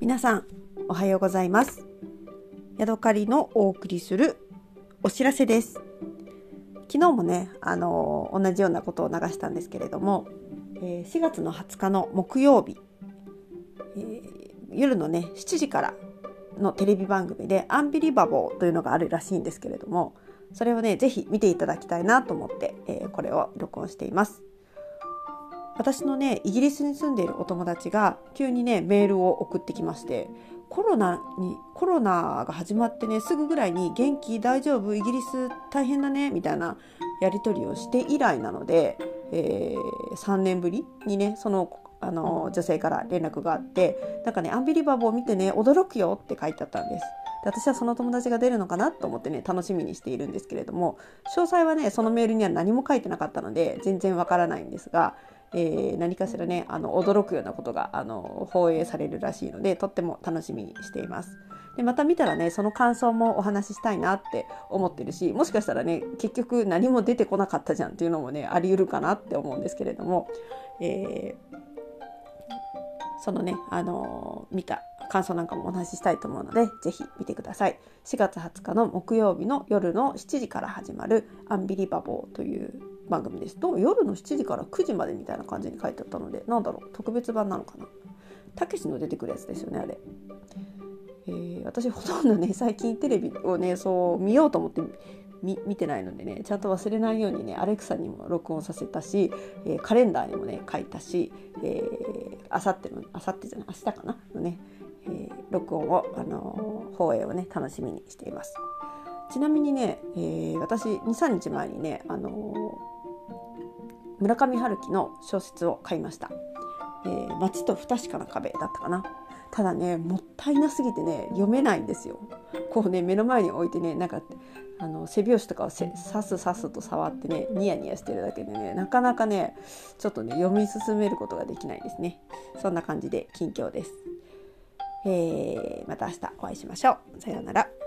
皆さんおはようございますヤドカリのお送りするお知らせです昨日もねあの同じようなことを流したんですけれども、え4月の20日の木曜日、え、夜のね7時からのテレビ番組で「アンビリバボー」というのがあるらしいんですけれどもそれをね是非見ていただきたいなと思って、えー、これを録音しています。私のねイギリスに住んでいるお友達が急にねメールを送ってきましてコロナにコロナが始まってねすぐぐらいに「元気大丈夫イギリス大変だね」みたいなやり取りをして以来なので、えー、3年ぶりにねそのあの女性から連絡があってなんかね「アンビリバボー見てね驚くよ」って書いてあったんです。で私はその友達が出るのかなと思ってね楽しみにしているんですけれども詳細はねそのメールには何も書いてなかったので全然わからないんですがえー、何かしらねあの驚くようなことがあの放映されるらしいのでとっても楽しみにしています。でまた見たらねその感想もお話ししたいなって思ってるしもしかしたらね結局何も出てこなかったじゃんっていうのもねあり得るかなって思うんですけれども、えー、そのねあのー、見た感想なんかもお話ししたいと思うので是非見てください4月20日の木曜日の夜の7時から始まる「アンビリバボー」という番組です。どうも夜の7時から9時までみたいな感じに書いてあったのでなんだろう特別版なのかな。たけしの出てくるやつですよねあれ、えー、私ほとんどね最近テレビをねそう見ようと思って見てないのでねちゃんと忘れないようにねアレクサにも録音させたし、えー、カレンダーにもね書いたし、あさってのあさってじゃない明日かな？のね、えー、録音を、あのー、放映をね楽しみにしています。ちなみにね、えー、私23日前にね、あの村上春樹の小説を買いました。えー、街と不確かな壁だったかな。ただねもったいなすぎてね読めないんですよ。こうね目の前に置いてねなんかあの背拍子とかをさすさすと触ってねニヤニヤしてるだけでねなかなかねちょっとね読み進めることができないですね。そんな感じで近況です。えー、また明日お会いしましょう。さようなら。